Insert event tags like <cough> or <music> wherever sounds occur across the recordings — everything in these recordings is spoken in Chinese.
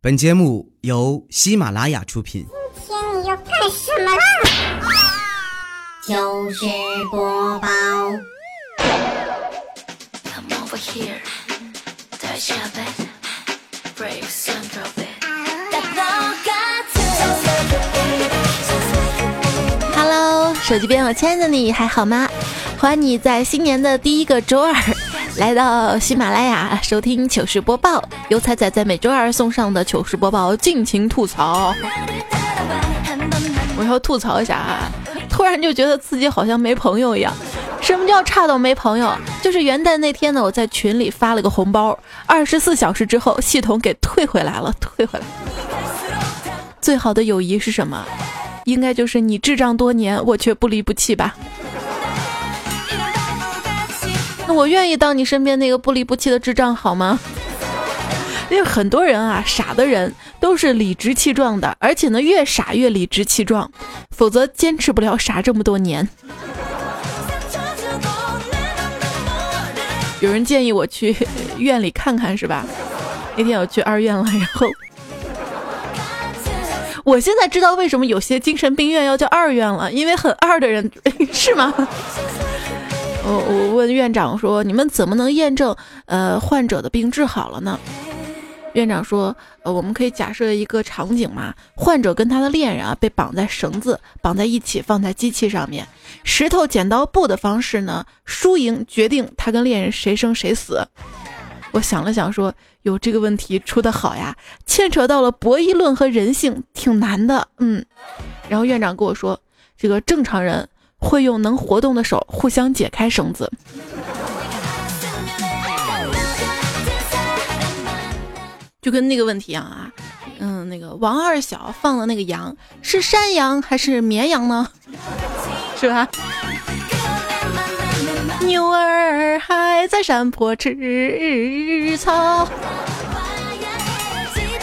本节目由喜马拉雅出品。今天你要干什么啦？就是播报，Come over here, touch your bed, break some drop it. Hello，手机边我亲爱的你还好吗？欢迎你在新年的第一个周二来到喜马拉雅收听糗事播报，由彩彩在每周二送上的糗事播报尽情吐槽。我要吐槽一下啊，突然就觉得自己好像没朋友一样。什么叫差到没朋友？就是元旦那天呢，我在群里发了个红包，二十四小时之后系统给退回来了，退回来。最好的友谊是什么？应该就是你智障多年，我却不离不弃吧。那我愿意当你身边那个不离不弃的智障，好吗？<laughs> 因为很多人啊，傻的人都是理直气壮的，而且呢，越傻越理直气壮，否则坚持不了傻这么多年。有人建议我去 <laughs> 院里看看，是吧？那天我去二院了，然后我现在知道为什么有些精神病院要叫二院了，因为很二的人 <laughs> 是吗？我我问院长说：“你们怎么能验证呃患者的病治好了呢？”院长说：“呃，我们可以假设一个场景嘛，患者跟他的恋人啊被绑在绳子绑在一起，放在机器上面，石头剪刀布的方式呢，输赢决定他跟恋人谁生谁死。”我想了想说：“有这个问题出的好呀，牵扯到了博弈论和人性，挺难的。”嗯，然后院长跟我说：“这个正常人。”会用能活动的手互相解开绳子，就跟那个问题一样啊，嗯，那个王二小放的那个羊是山羊还是绵羊呢？<laughs> 是吧？牛儿还在山坡吃草。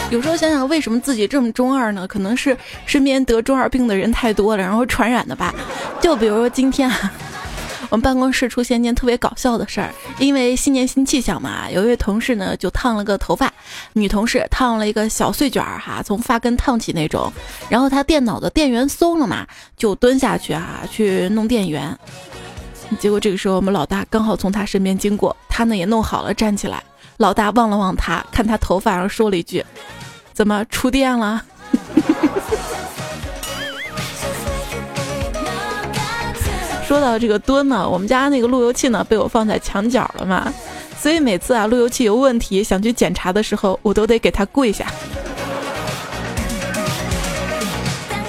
有时候想想，为什么自己这么中二呢？可能是身边得中二病的人太多了，然后传染的吧。就比如说今天啊，<laughs> 我们办公室出现一件特别搞笑的事儿，因为新年新气象嘛，有一位同事呢就烫了个头发，女同事烫了一个小碎卷儿哈，从发根烫起那种。然后她电脑的电源松了嘛，就蹲下去啊去弄电源。结果这个时候我们老大刚好从她身边经过，她呢也弄好了站起来。老大望了望他，看他头发上说了一句：“怎么触电了？” <laughs> 说到这个蹲呢，我们家那个路由器呢被我放在墙角了嘛，所以每次啊路由器有问题想去检查的时候，我都得给他跪下。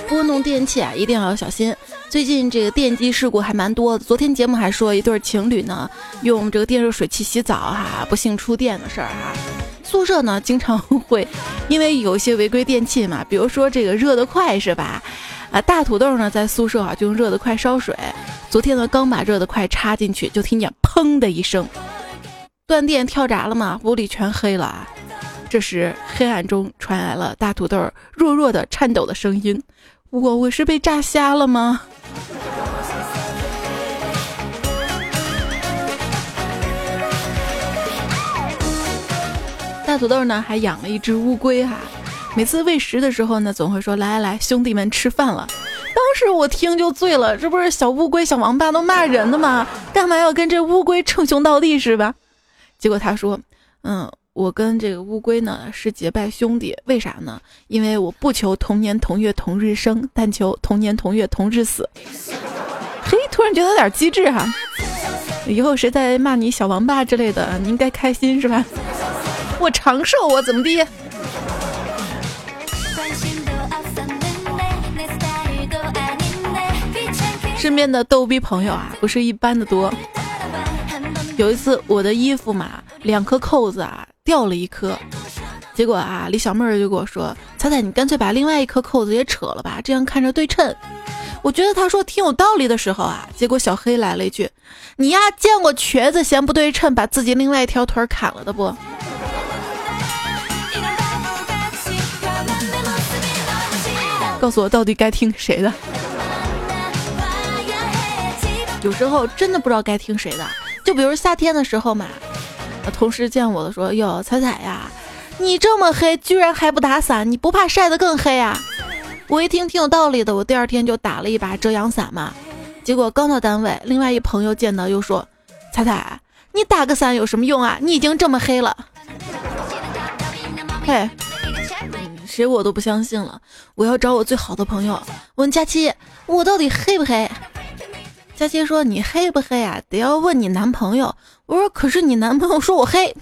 拨弄电器啊，一定要小心。最近这个电机事故还蛮多的。昨天节目还说一对情侣呢，用这个电热水器洗澡哈，不幸触电的事儿哈。宿舍呢经常会因为有一些违规电器嘛，比如说这个热得快是吧？啊，大土豆呢在宿舍啊就用热得快烧水。昨天呢刚把热得快插进去，就听见砰的一声，断电跳闸了嘛，屋里全黑了啊。这时黑暗中传来了大土豆弱弱的颤抖的声音。我我是被炸瞎了吗？大土豆呢还养了一只乌龟哈，每次喂食的时候呢，总会说来来来，兄弟们吃饭了。当时我听就醉了，这不是小乌龟、小王八都骂人的吗？干嘛要跟这乌龟称兄道弟是吧？结果他说，嗯。我跟这个乌龟呢是结拜兄弟，为啥呢？因为我不求同年同月同日生，但求同年同月同日死。嘿，突然觉得有点机智哈！以后谁再骂你小王八之类的，你应该开心是吧？我长寿，我怎么地？身边的逗逼朋友啊，不是一般的多。有一次，我的衣服嘛，两颗扣子啊掉了一颗，结果啊，李小妹儿就跟我说：“彩彩，你干脆把另外一颗扣子也扯了吧，这样看着对称。”我觉得他说挺有道理的时候啊，结果小黑来了一句：“你呀，见过瘸子嫌不对称，把自己另外一条腿砍了的不？”告诉我到底该听谁的？有时候真的不知道该听谁的。就比如夏天的时候嘛，同事见我的说：“哟，彩彩呀，你这么黑，居然还不打伞，你不怕晒得更黑啊？我一听挺有道理的，我第二天就打了一把遮阳伞嘛。结果刚到单位，另外一朋友见到又说：“彩彩，你打个伞有什么用啊？你已经这么黑了。”嘿，谁我都不相信了。我要找我最好的朋友问佳期，我到底黑不黑？佳期说：“你黑不黑啊？得要问你男朋友。”我说：“可是你男朋友说我黑。”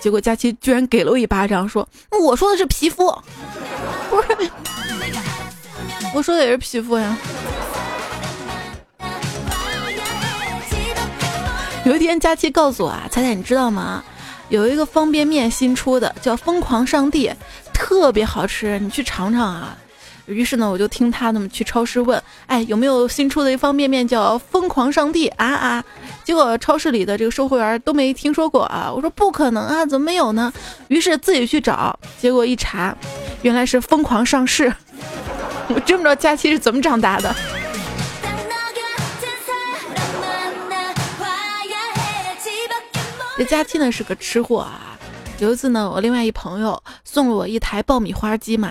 结果佳琪居然给了我一巴掌，说：“我说的是皮肤，不是，我说的也是皮肤呀。”有一天，佳琪告诉我啊，彩彩，你知道吗？有一个方便面新出的，叫“疯狂上帝”，特别好吃，你去尝尝啊。于是呢，我就听他那么去超市问，哎，有没有新出的一方便面叫“疯狂上帝”啊啊？结果超市里的这个售货员都没听说过啊。我说不可能啊，怎么没有呢？于是自己去找，结果一查，原来是“疯狂上市”。<laughs> 我真不知道佳期是怎么长大的。这佳期呢是个吃货啊，有一次呢，我另外一朋友送了我一台爆米花机嘛，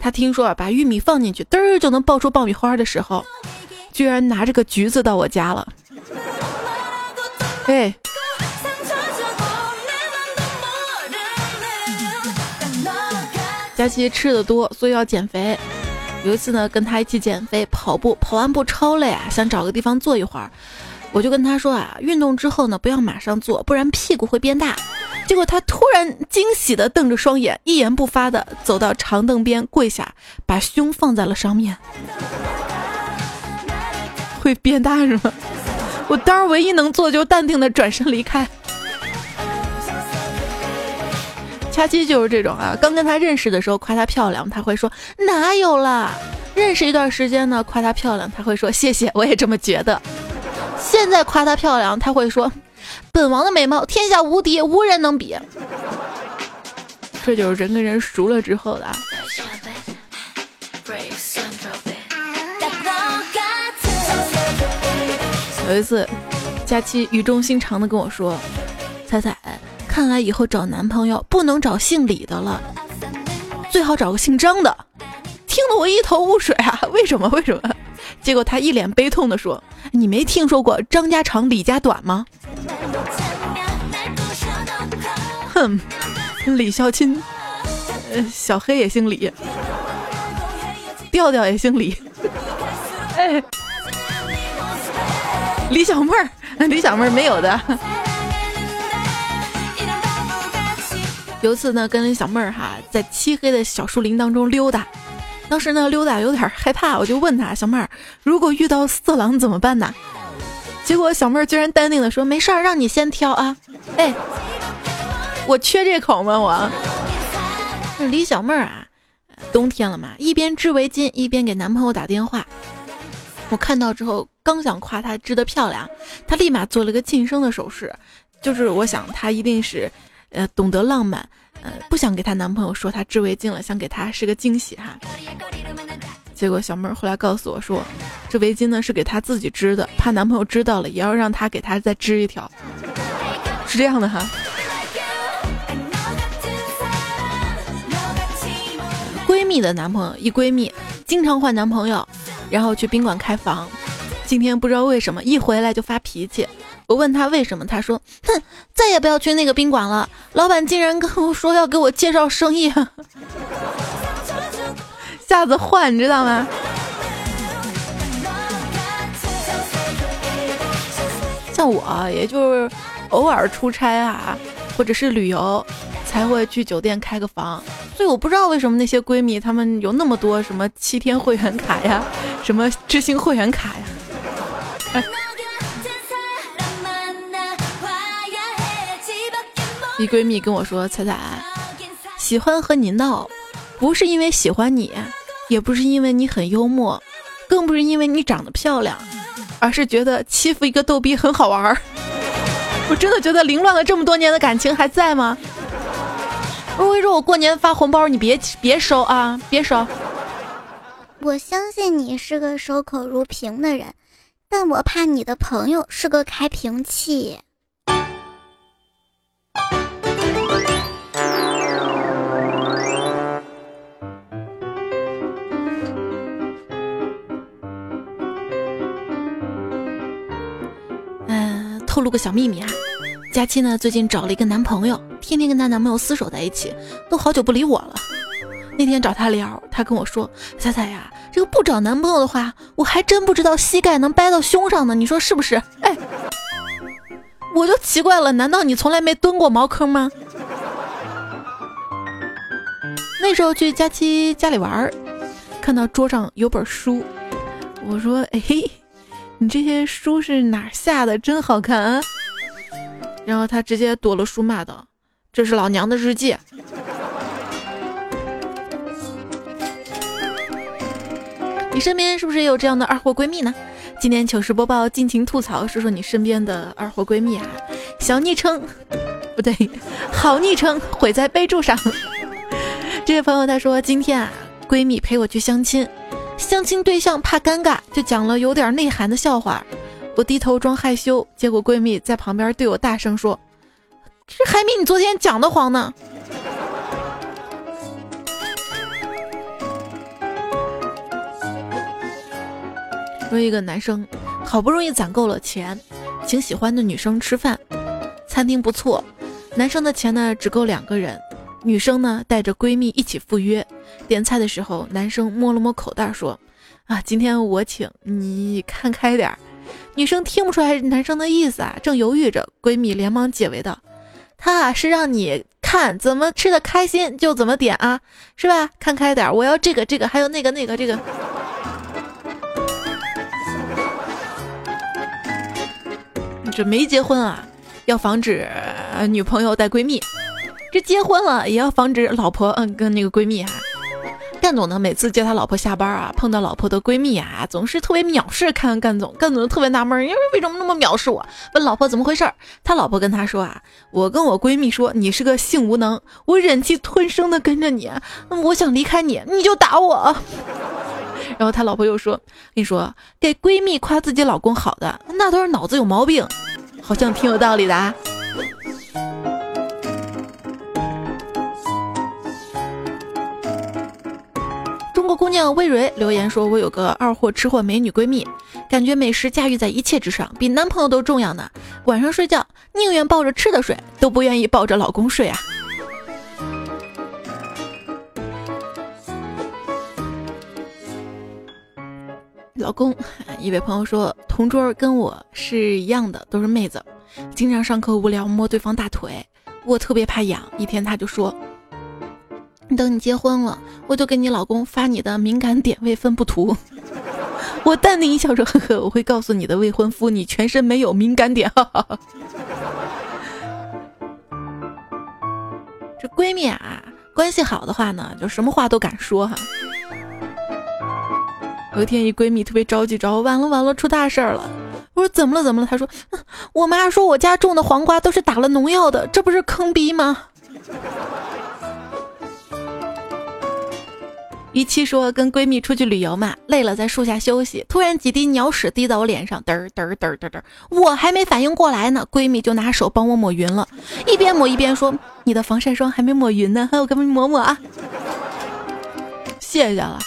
他听说把玉米放进去，嘚儿就能爆出爆米花的时候，居然拿着个橘子到我家了。哎，佳琪吃的多，所以要减肥。有一次呢，跟他一起减肥，跑步，跑完步超累啊，想找个地方坐一会儿。我就跟他说啊，运动之后呢，不要马上坐，不然屁股会变大。结果他突然惊喜的瞪着双眼，一言不发的走到长凳边跪下，把胸放在了上面。会变大是吗？我当然唯一能做就淡定的转身离开。恰七就是这种啊，刚跟他认识的时候夸她漂亮，他会说哪有啦。认识一段时间呢，夸她漂亮，他会说谢谢，我也这么觉得。现在夸她漂亮，她会说：“本王的美貌天下无敌，无人能比。<laughs> ”这就是人跟人熟了之后的。啊有一次，佳期语重心长的跟我说：“彩彩，看来以后找男朋友不能找姓李的了，最好找个姓张的。”听得我一头雾水啊！为什么？为什么？结果他一脸悲痛的说：“你没听说过张家长李家短吗？”哼，李孝钦，呃，小黑也姓李，调调也姓李，李小妹儿，李小妹儿没有的。有一次呢，跟李小妹儿哈在漆黑的小树林当中溜达。当时呢，溜达有点害怕，我就问她：“小妹儿，如果遇到色狼怎么办呢？”结果小妹儿居然淡定的说：“没事儿，让你先挑啊。”哎，我缺这口吗？我李小妹儿啊，冬天了嘛，一边织围巾一边给男朋友打电话。我看到之后，刚想夸她织的漂亮，她立马做了个晋升的手势，就是我想她一定是，呃，懂得浪漫。呃，不想给她男朋友说她织围巾了，想给他是个惊喜哈。结果小妹儿后来告诉我说，这围巾呢是给她自己织的，怕男朋友知道了，也要让她给她再织一条，是这样的哈。蜜的男朋友，一闺蜜经常换男朋友，然后去宾馆开房。今天不知道为什么一回来就发脾气。我问他为什么，他说：“哼，再也不要去那个宾馆了。老板竟然跟我说要给我介绍生意，<laughs> 下次换，你知道吗？”像我，也就是偶尔出差啊，或者是旅游，才会去酒店开个房。所以我不知道为什么那些闺蜜她们有那么多什么七天会员卡呀，什么知心会员卡呀。一闺蜜跟我说：“彩彩，喜欢和你闹，不是因为喜欢你，也不是因为你很幽默，更不是因为你长得漂亮，而是觉得欺负一个逗逼很好玩儿。我真的觉得凌乱了这么多年的感情还在吗？我会说，我过年发红包，你别别收啊，别收。我相信你是个守口如瓶的人，但我怕你的朋友是个开瓶器。嗯，透露个小秘密啊，佳期呢最近找了一个男朋友。天天跟她男朋友厮守在一起，都好久不理我了。那天找她聊，她跟我说：“彩彩呀，这个不找男朋友的话，我还真不知道膝盖能掰到胸上呢，你说是不是？”哎，我就奇怪了，难道你从来没蹲过茅坑吗？那时候去佳期家里玩，看到桌上有本书，我说：“哎嘿。”你这些书是哪下的？真好看啊！然后他直接躲了书骂道：“这是老娘的日记。”你身边是不是也有这样的二货闺蜜呢？今天糗事播报，尽情吐槽，说说你身边的二货闺蜜啊！小昵称不对，好昵称毁在备注上。这位朋友他说：“今天啊，闺蜜陪我去相亲。”相亲对象怕尴尬，就讲了有点内涵的笑话。我低头装害羞，结果闺蜜在旁边对我大声说：“这还比你昨天讲的黄呢。”说一个男生好不容易攒够了钱，请喜欢的女生吃饭，餐厅不错，男生的钱呢只够两个人。女生呢带着闺蜜一起赴约，点菜的时候，男生摸了摸口袋说：“啊，今天我请，你看开点儿。”女生听不出来男生的意思啊，正犹豫着，闺蜜连忙解围道：“他啊是让你看怎么吃的开心就怎么点啊，是吧？看开点，我要这个这个，还有那个那个这个。”这没结婚啊，要防止女朋友带闺蜜。这结婚了也要防止老婆嗯跟那个闺蜜哈，干总呢每次接他老婆下班啊，碰到老婆的闺蜜啊，总是特别藐视看干总，干总就特别纳闷，因为为什么那么藐视我？问老婆怎么回事儿？他老婆跟他说啊，我跟我闺蜜说你是个性无能，我忍气吞声的跟着你，我想离开你，你就打我。<laughs> 然后他老婆又说，跟你说给闺蜜夸自己老公好的，那都是脑子有毛病，好像挺有道理的啊。娘魏蕊留言说：“我有个二货吃货美女闺蜜，感觉美食驾驭在一切之上，比男朋友都重要呢。晚上睡觉宁愿抱着吃的睡，都不愿意抱着老公睡啊。”老公，一位朋友说，同桌跟我是一样的，都是妹子，经常上课无聊摸对方大腿，我特别怕痒。一天他就说。等你结婚了，我就给你老公发你的敏感点位分布图。<laughs> 我淡定一笑说：“呵呵，我会告诉你的未婚夫，你全身没有敏感点。”哈哈。这闺蜜啊，关系好的话呢，就什么话都敢说哈。有一天，一闺蜜特别着急，着完了完了，出大事儿了。我说怎么了怎么了？她说：“我妈说我家种的黄瓜都是打了农药的，这不是坑逼吗？”一七说跟闺蜜出去旅游嘛，累了在树下休息，突然几滴鸟屎滴到我脸上，嘚儿嘚儿嘚嘚，我还没反应过来呢，闺蜜就拿手帮我抹匀了，一边抹一边说：“你的防晒霜还没抹匀呢，还有给你抹抹啊。”谢谢了。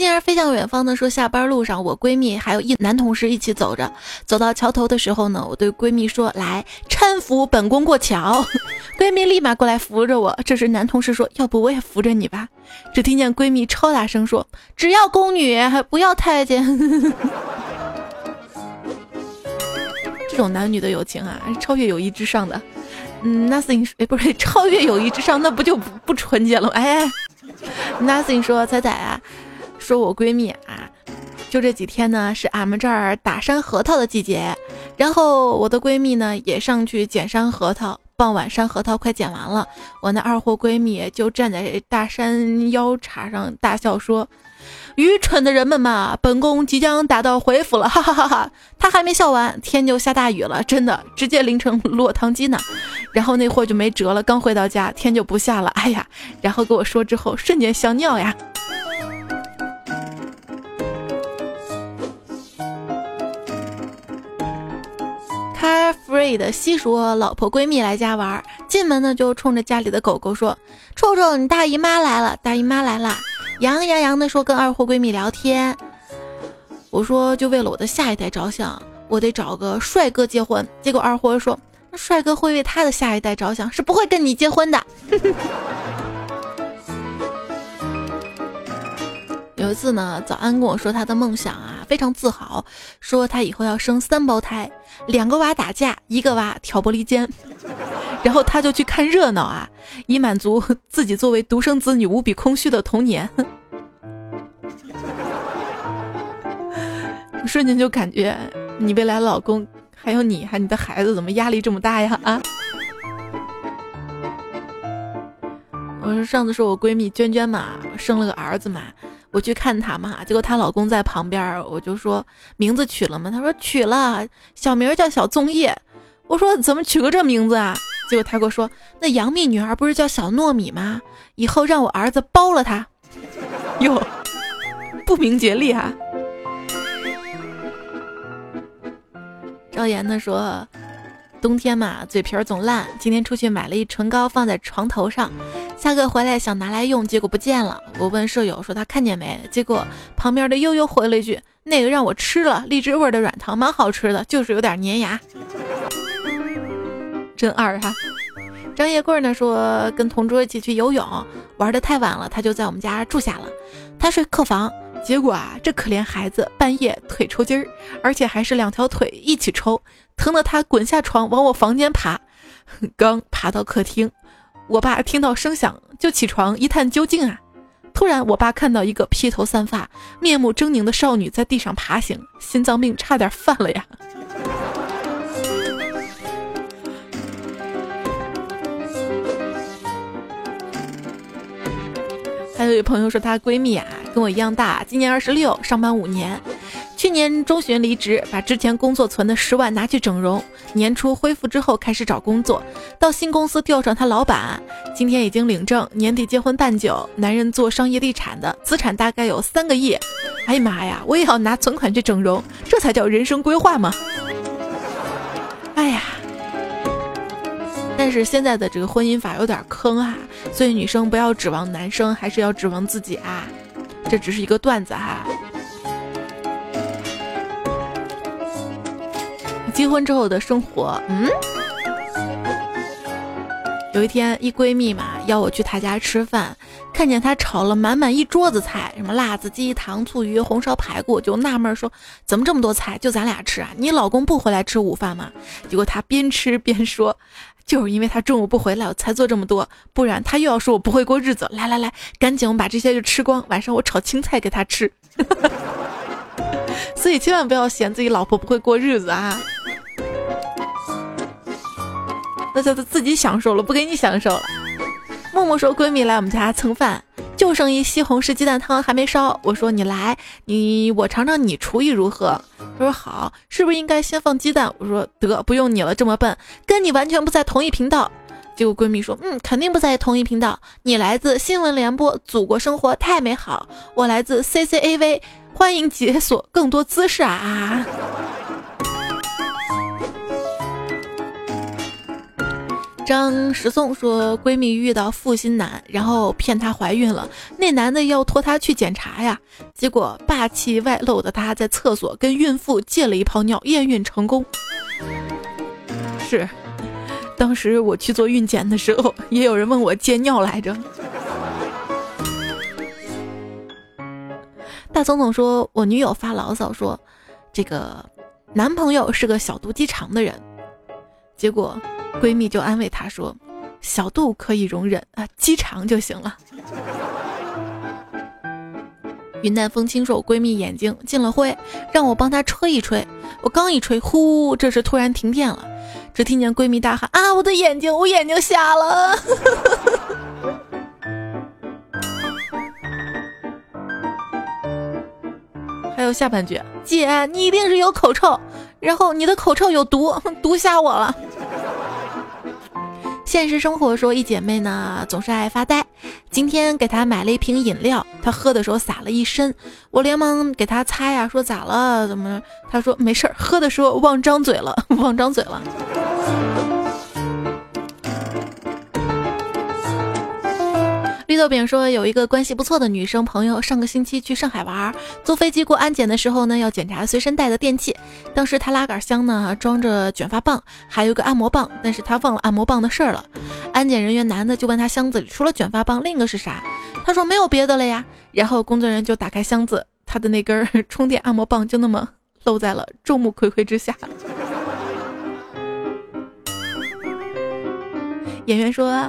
心儿飞向远方的说，下班路上我闺蜜还有一男同事一起走着，走到桥头的时候呢，我对闺蜜说：“来搀扶本宫过桥。<laughs> ”闺蜜立马过来扶着我。这时男同事说：“要不我也扶着你吧？”只听见闺蜜超大声说：“只要宫女，还不要太监。<laughs> ”这种男女的友情啊，超越友谊之上的。嗯，Nothing，哎，不是超越友谊之上，那不就不不纯洁了吗？哎，Nothing 说彩彩啊。说我闺蜜啊，就这几天呢，是俺们这儿打山核桃的季节，然后我的闺蜜呢也上去捡山核桃。傍晚山核桃快捡完了，我那二货闺蜜就站在大山腰叉上大笑说：“愚蠢的人们嘛，本宫即将打道回府了，哈哈哈哈！”她还没笑完，天就下大雨了，真的直接淋成落汤鸡呢。然后那货就没辙了，刚回到家天就不下了，哎呀，然后跟我说之后瞬间想尿呀。Car free 的西说，老婆闺蜜来家玩，进门呢就冲着家里的狗狗说：“臭臭，你大姨妈来了，大姨妈来了。”洋洋洋的说跟二货闺蜜聊天，我说就为了我的下一代着想，我得找个帅哥结婚。结果二货说，那帅哥会为他的下一代着想，是不会跟你结婚的。<laughs> 有一次呢，早安跟我说他的梦想啊，非常自豪，说他以后要生三胞胎，两个娃打架，一个娃挑拨离间，<laughs> 然后他就去看热闹啊，以满足自己作为独生子女无比空虚的童年。<laughs> 瞬间就感觉你未来老公还有你，还有你的孩子怎么压力这么大呀？啊！我说上次是我闺蜜娟娟嘛，生了个儿子嘛，我去看她嘛，结果她老公在旁边，我就说名字取了吗？她说取了，小名叫小粽叶。我说怎么取个这名字啊？结果她给我说，那杨幂女儿不是叫小糯米吗？以后让我儿子包了她。<laughs> 哟，不明觉厉哈。赵岩呢说，冬天嘛，嘴皮儿总烂。今天出去买了一唇膏，放在床头上，下课回来想拿来用，结果不见了。我问舍友说他看见没？结果旁边的悠悠回了一句：“那个让我吃了，荔枝味的软糖，蛮好吃的，就是有点粘牙。”真二哈。张叶贵呢说，跟同桌一起去游泳，玩的太晚了，他就在我们家住下了，他睡客房。结果啊，这可怜孩子半夜腿抽筋儿，而且还是两条腿一起抽，疼得他滚下床往我房间爬。刚爬到客厅，我爸听到声响就起床一探究竟啊。突然，我爸看到一个披头散发、面目狰狞的少女在地上爬行，心脏病差点犯了呀。还有一朋友说，她闺蜜啊跟我一样大，今年二十六，上班五年，去年中旬离职，把之前工作存的十万拿去整容，年初恢复之后开始找工作，到新公司调上他老板，今天已经领证，年底结婚办酒。男人做商业地产的，资产大概有三个亿。哎呀妈呀，我也要拿存款去整容，这才叫人生规划嘛。哎呀。但是现在的这个婚姻法有点坑啊，所以女生不要指望男生，还是要指望自己啊。这只是一个段子哈。结婚之后的生活，嗯，有一天一闺蜜嘛邀我去她家吃饭，看见她炒了满满一桌子菜，什么辣子鸡、糖醋鱼、红烧排骨，就纳闷说怎么这么多菜，就咱俩吃啊？你老公不回来吃午饭吗？结果她边吃边说。就是因为他中午不回来，我才做这么多，不然他又要说我不会过日子。来来来，赶紧我们把这些就吃光，晚上我炒青菜给他吃。<laughs> 所以千万不要嫌自己老婆不会过日子啊，那叫他自己享受了，不给你享受了。默默说闺蜜来我们家蹭饭。就剩一西红柿鸡蛋汤还没烧，我说你来，你我尝尝你厨艺如何。他说好，是不是应该先放鸡蛋？我说得，不用你了，这么笨，跟你完全不在同一频道。结果闺蜜说，嗯，肯定不在同一频道。你来自新闻联播，祖国生活太美好；我来自 CCAV，欢迎解锁更多姿势啊。张石松说，闺蜜遇到负心男，然后骗她怀孕了。那男的要拖她去检查呀，结果霸气外露的他在厕所跟孕妇借了一泡尿，验孕成功。是，当时我去做孕检的时候，也有人问我借尿来着。大总统说，我女友发牢骚说，这个男朋友是个小肚鸡肠的人，结果。闺蜜就安慰她说：“小肚可以容忍啊，鸡肠就行了。”云淡风轻说：“我闺蜜眼睛进了灰，让我帮她吹一吹。我刚一吹，呼，这时突然停电了，只听见闺蜜大喊：‘啊，我的眼睛，我眼睛瞎了！’ <laughs> 还有下半句：姐，你一定是有口臭，然后你的口臭有毒，毒瞎我了。”现实生活说，一姐妹呢总是爱发呆。今天给她买了一瓶饮料，她喝的时候洒了一身，我连忙给她擦呀，说咋了？怎么？她说没事儿，喝的时候忘张嘴了，<laughs> 忘张嘴了。绿豆饼说，有一个关系不错的女生朋友，上个星期去上海玩，坐飞机过安检的时候呢，要检查随身带的电器。当时他拉杆箱呢装着卷发棒，还有个按摩棒，但是他忘了按摩棒的事儿了。安检人员男的就问他箱子里除了卷发棒，另一个是啥？他说没有别的了呀。然后工作人员就打开箱子，他的那根充电按摩棒就那么露在了众目睽睽之下。<laughs> 演员说。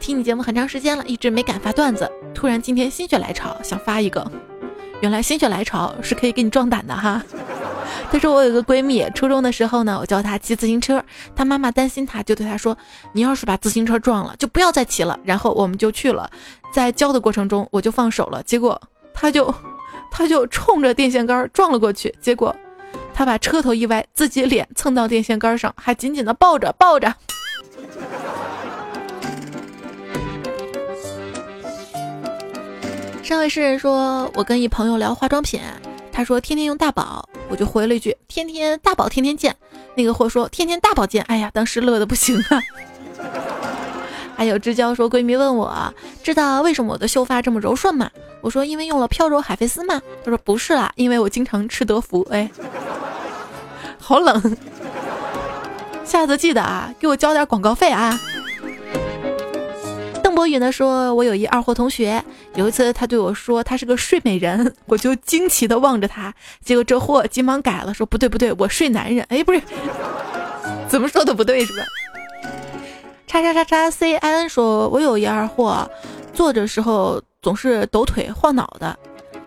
听你节目很长时间了，一直没敢发段子，突然今天心血来潮想发一个。原来心血来潮是可以给你壮胆的哈。他说我有个闺蜜，初中的时候呢，我教她骑自行车，她妈妈担心她，就对她说：“你要是把自行车撞了，就不要再骑了。”然后我们就去了，在教的过程中我就放手了，结果她就她就冲着电线杆撞了过去，结果她把车头一歪，自己脸蹭到电线杆上，还紧紧的抱着抱着。上位诗人说：“我跟一朋友聊化妆品，他说天天用大宝，我就回了一句天天大宝天天见。那个货说天天大宝见，哎呀，当时乐的不行啊。<laughs> 还有知交说闺蜜问我知道为什么我的秀发这么柔顺吗？我说因为用了飘柔海飞丝吗？他说不是啦，因为我经常吃德芙。哎，好冷，<laughs> 下次记得啊，给我交点广告费啊。”邓博宇呢说：“我有一二货同学，有一次他对我说他是个睡美人，<laughs> 我就惊奇的望着他，结果这货急忙改了，说不对不对，我睡男人。哎，不是，<laughs> 怎么说都不对是吧？”叉叉叉叉 C I N 说：“我有一二货，坐着时候总是抖腿晃脑的。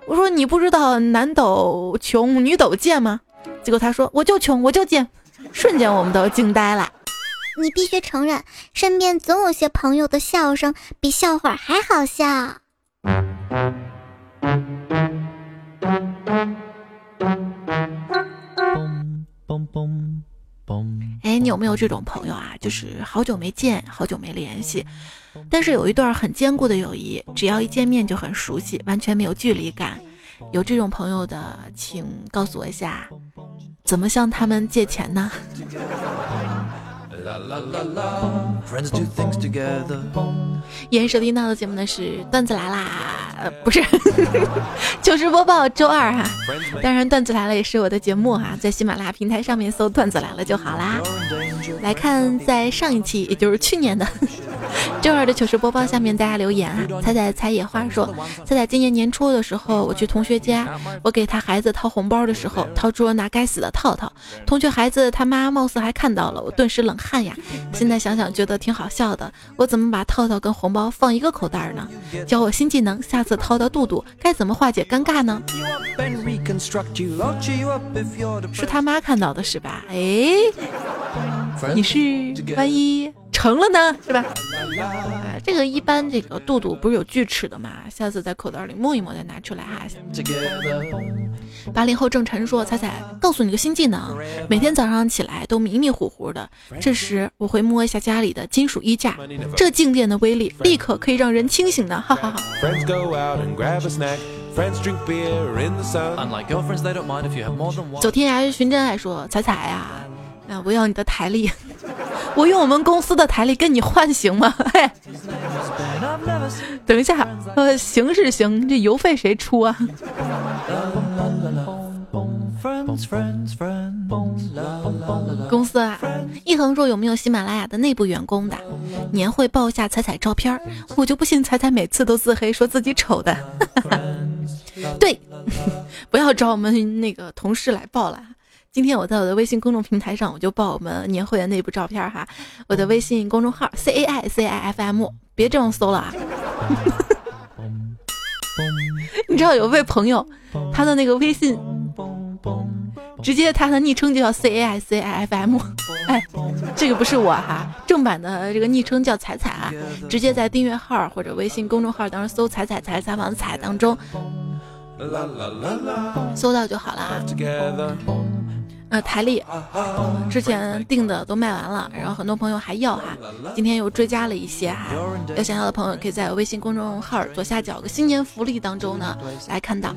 我说你不知道男抖穷，女抖贱吗？结果他说我就穷，我就贱，瞬间我们都惊呆了。”你必须承认，身边总有些朋友的笑声比笑话还好笑。哎，你有没有这种朋友啊？就是好久没见，好久没联系，但是有一段很坚固的友谊，只要一见面就很熟悉，完全没有距离感。有这种朋友的，请告诉我一下，怎么向他们借钱呢？<laughs> La la la la. Friends do things together. 延时听到的节目呢是段子来啦，不是 <laughs> 糗事播报周二哈，当然段子来了也是我的节目哈，在喜马拉雅平台上面搜段子来了就好啦。来看在上一期，也就是去年的 <laughs> 周二的糗事播报下面大家留言啊，彩彩采野花说，彩彩今年年初的时候我去同学家，我给他孩子掏红包的时候掏出了那该死的套套，同学孩子他妈貌似还看到了，我顿时冷汗。呀，现在想想觉得挺好笑的。我怎么把套套跟红包放一个口袋呢？教我新技能，下次掏到肚肚该怎么化解尴尬呢？是他妈看到的是吧？哎，你是万一？成了呢，是吧？啊，这个一般这个肚肚不是有锯齿的嘛？下次在口袋里摸一摸再拿出来哈。八零后郑晨说：“彩彩，告诉你个新技能，每天早上起来都迷迷糊糊的，这时我会摸一下家里的金属衣架，这静电的威力立刻可以让人清醒的，哈哈哈。”走天涯寻真爱说：“彩彩呀，啊，我要你的台历。<laughs> ”我用我们公司的台历跟你换行吗？嘿，<laughs> 等一下，呃，行是行，这邮费谁出啊？<laughs> 公司啊，一恒说有没有喜马拉雅的内部员工的年会报一下彩彩照片我就不信彩彩每次都自黑说自己丑的。对，不要找我们那个同事来报了。今天我在我的微信公众平台上，我就报我们年会的内部照片哈。我的微信公众号 C A I C I F M，别这样搜了啊！<laughs> 你知道有位朋友，他的那个微信，直接他的昵称就叫 C A I C I F M。哎，这个不是我哈，正版的这个昵称叫彩彩啊。直接在订阅号或者微信公众号当中搜“彩彩彩采访”彩当中，搜到就好了啊。呃，台历之前订的都卖完了，然后很多朋友还要哈，今天又追加了一些哈，有想要的朋友可以在微信公众号左下角个新年福利当中呢来看到。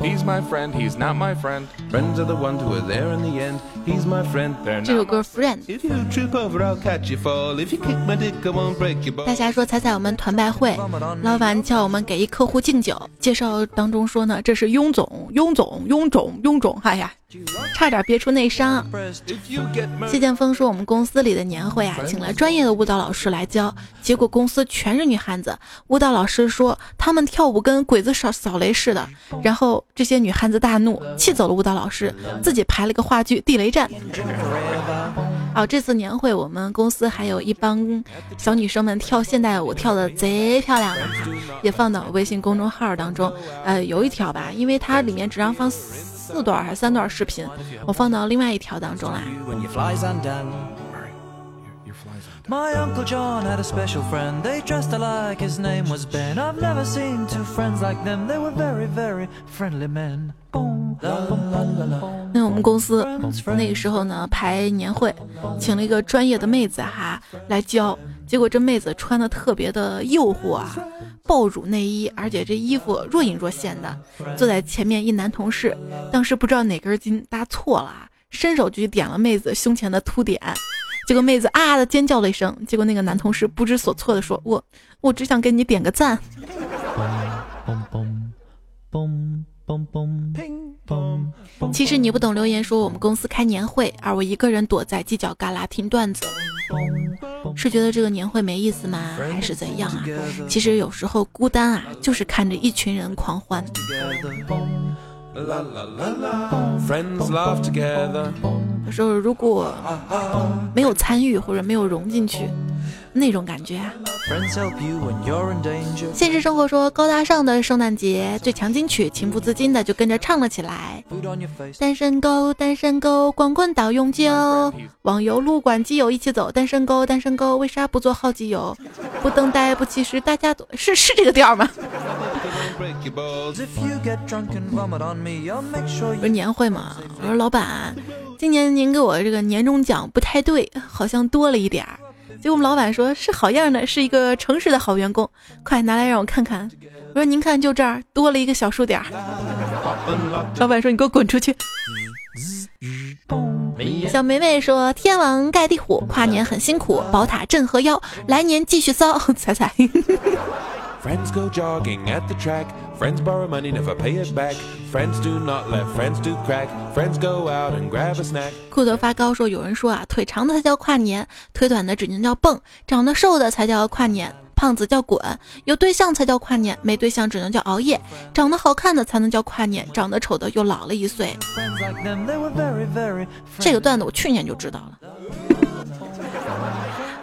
He's my friend, he's not my friend. Friends are the ones who are there in the end. He's my friend, 这首歌《Friend》。If you trip over, I'll catch you fall. If you kick my dick, I won't break your 大侠说彩彩，我们团拜会，老板叫我们给一客户敬酒，介绍当中说呢，这是雍总，臃肿臃肿臃肿哎呀差点憋出内伤。谢剑锋说，我们公司里的年会啊，请了专业的舞蹈老师来教，结果公司全是女汉子。舞蹈老师说他们跳舞跟鬼子扫扫雷似的，然后这些女汉子大怒，气走了舞蹈老师，自己排了个话剧《地雷战》。好，这次年会我们公司还有一帮小女生们跳现代舞，跳的贼漂亮的，也放到微信公众号当中。呃，有一条吧，因为它里面只让放四段还是三段视频，我放到另外一条当中啦。when your fly's undone. your flies on. My Uncle John had a special friend. They dressed alike, his name was Ben. I've never seen two friends like them. They were very, very friendly men. 那我们公司那个时候呢排年会，请了一个专业的妹子哈来教，结果这妹子穿的特别的诱惑啊，爆乳内衣，而且这衣服若隐若现的，坐在前面一男同事，当时不知道哪根筋搭错了啊，伸手就去点了妹子胸前的凸点，结果妹子啊的尖叫了一声，结果那个男同事不知所措的说：“我我只想给你点个赞。”嘣嘣嘣”嘣其实你不懂留言说我们公司开年会，而我一个人躲在犄角旮旯听段子，是觉得这个年会没意思吗？还是怎样啊？其实有时候孤单啊，就是看着一群人狂欢。有时候如果没有参与或者没有融进去，那种感觉啊。现实生活说高大上的圣诞节最强金曲，情不自禁的就跟着唱了起来。单身狗，单身狗，光棍到永久。网游路管基友一起走，单身狗，单身狗，为啥不做好基友？不等待，不其实，大家都是是这个调吗不是年会嘛？我说老板，今年您给我这个年终奖不太对，好像多了一点儿。结果我们老板说是好样的，是一个诚实的好员工，快拿来让我看看。我说您看，就这儿多了一个小数点儿。<laughs> 老板说你给我滚出去。小梅梅说：“天王盖地虎，跨年很辛苦，宝塔镇河妖，来年继续骚。”彩彩，Friends go jogging at the track. Friends borrow money, never pay it back. Friends do not let friends do crack. Friends go out and grab a snack. 裤头发高说：“有人说啊，腿长的才叫跨年，腿短的只能叫蹦，长得瘦的才叫跨年，胖子叫滚，有对象才叫跨年，没对象只能叫熬夜，长得好看的才能叫跨年，长得丑的又老了一岁。这个段子我去年就知道了。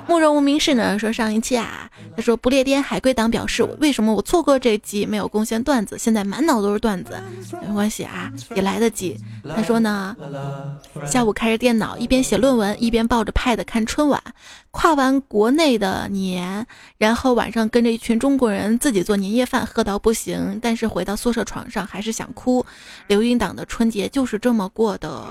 慕容无名氏呢说上一期啊，他说不列颠海归党表示为什么我错过这一集没有贡献段子，现在满脑都是段子，没关系啊，也来得及。他说呢，下午开着电脑，一边写论文，一边抱着 pad 看春晚，跨完国内的年，然后晚上跟着一群中国人自己做年夜饭，喝到不行，但是回到宿舍床上还是想哭。刘英党的春节就是这么过的。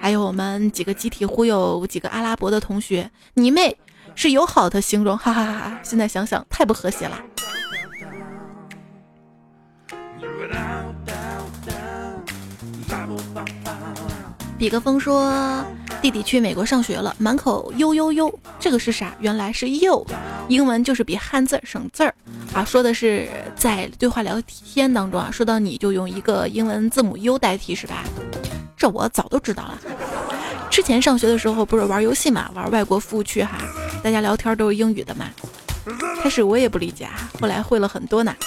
还有我们几个集体忽悠几个阿拉伯的同学，你妹是友好的形容，哈哈哈哈！现在想想太不和谐了。比个风说，弟弟去美国上学了，满口呦呦呦，这个是啥？原来是又，英文就是比汉字省字儿啊。说的是在对话聊天当中啊，说到你就用一个英文字母 U 代替是吧？这我早都知道了。之前上学的时候不是玩游戏嘛，玩外国服务区哈，大家聊天都是英语的嘛。开始我也不理解，啊，后来会了很多呢。<laughs>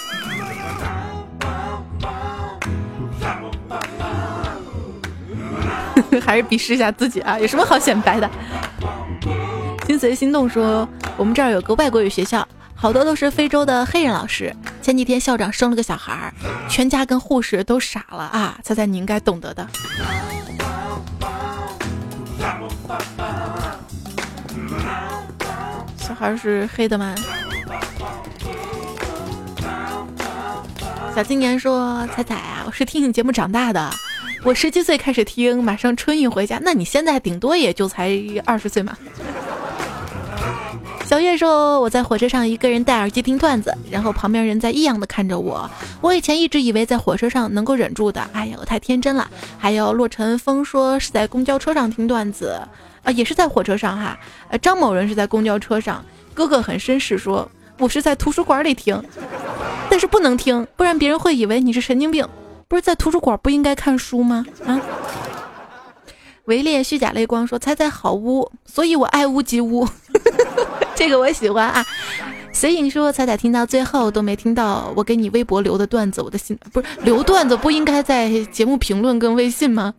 还是鄙视一下自己啊，有什么好显摆的？心随心动说，我们这儿有个外国语学校，好多都是非洲的黑人老师。前几天校长生了个小孩儿，全家跟护士都傻了啊！猜猜你应该懂得的。还是黑的吗？小青年说：“彩彩啊，我是听你节目长大的，我十七岁开始听，马上春运回家。那你现在顶多也就才二十岁嘛。”小月说我在火车上一个人戴耳机听段子，然后旁边人在异样的看着我。我以前一直以为在火车上能够忍住的，哎呀，我太天真了。还有洛尘风说是在公交车上听段子，啊，也是在火车上哈。呃，张某人是在公交车上，哥哥很绅士说，我是在图书馆里听，但是不能听，不然别人会以为你是神经病。不是在图书馆不应该看书吗？啊！围猎虚假泪光说：“猜猜好污，所以我爱屋及乌。”这个我喜欢啊。随影说：“彩彩听到最后都没听到我给你微博留的段子，我的心不是留段子不应该在节目评论跟微信吗？”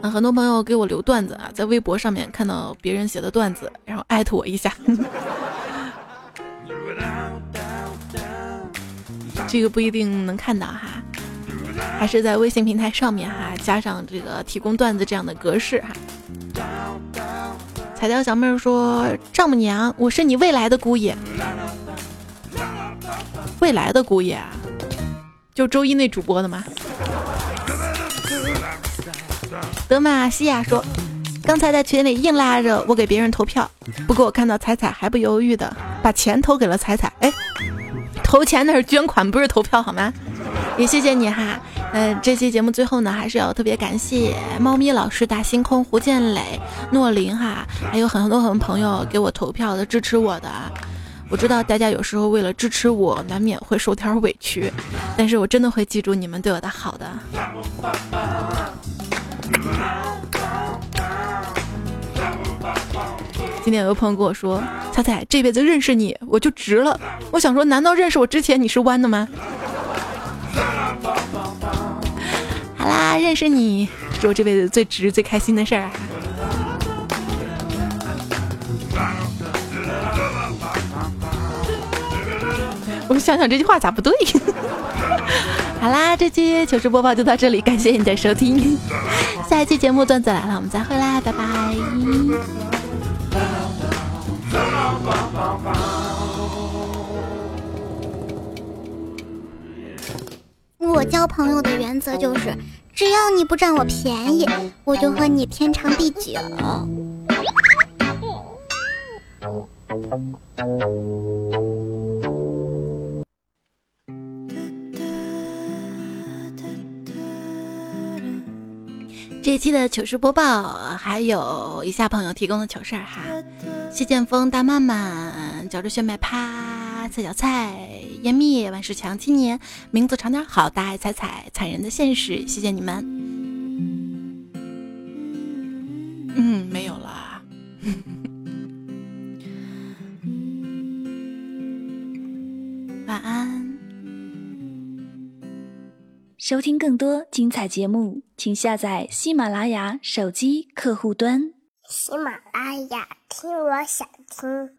啊，很多朋友给我留段子啊，在微博上面看到别人写的段子，然后艾特我一下。<laughs> 这个不一定能看到哈，还是在微信平台上面哈，加上这个提供段子这样的格式哈。彩条小妹说：“丈母娘，我是你未来的姑爷，未来的姑爷，就周一那主播的吗？”德玛西亚说：“刚才在群里硬拉着我给别人投票，不过我看到彩彩还不犹豫的把钱投给了彩彩，哎。”投钱那是捐款，不是投票，好吗？也谢谢你哈。嗯，这期节目最后呢，还是要特别感谢猫咪老师、大星空、胡建磊、诺林哈，还有很多很多朋友给我投票的、支持我的。我知道大家有时候为了支持我，难免会受点委屈，但是我真的会记住你们对我的好的。今天有个朋友跟我说：“彩彩，这辈子认识你我就值了。”我想说，难道认识我之前你是弯的吗？好啦，认识你是我这辈子最值、最开心的事儿。我想想这句话咋不对？<laughs> 好啦，这期糗事播报就到这里，感谢你的收听。<laughs> 下一期节目段子来了，我们再会啦，拜拜。我交朋友的原则就是，只要你不占我便宜，我就和你天长地久。这一期的糗事播报，还有以下朋友提供的糗事儿哈：谢剑锋、大曼曼、嚼着炫迈啪、菜小菜、烟蜜、万事强、青年、名字长点好、大爱彩彩、惨人的现实，谢谢你们。嗯，没有了。晚安。收听更多精彩节目，请下载喜马拉雅手机客户端。喜马拉雅，听我想听。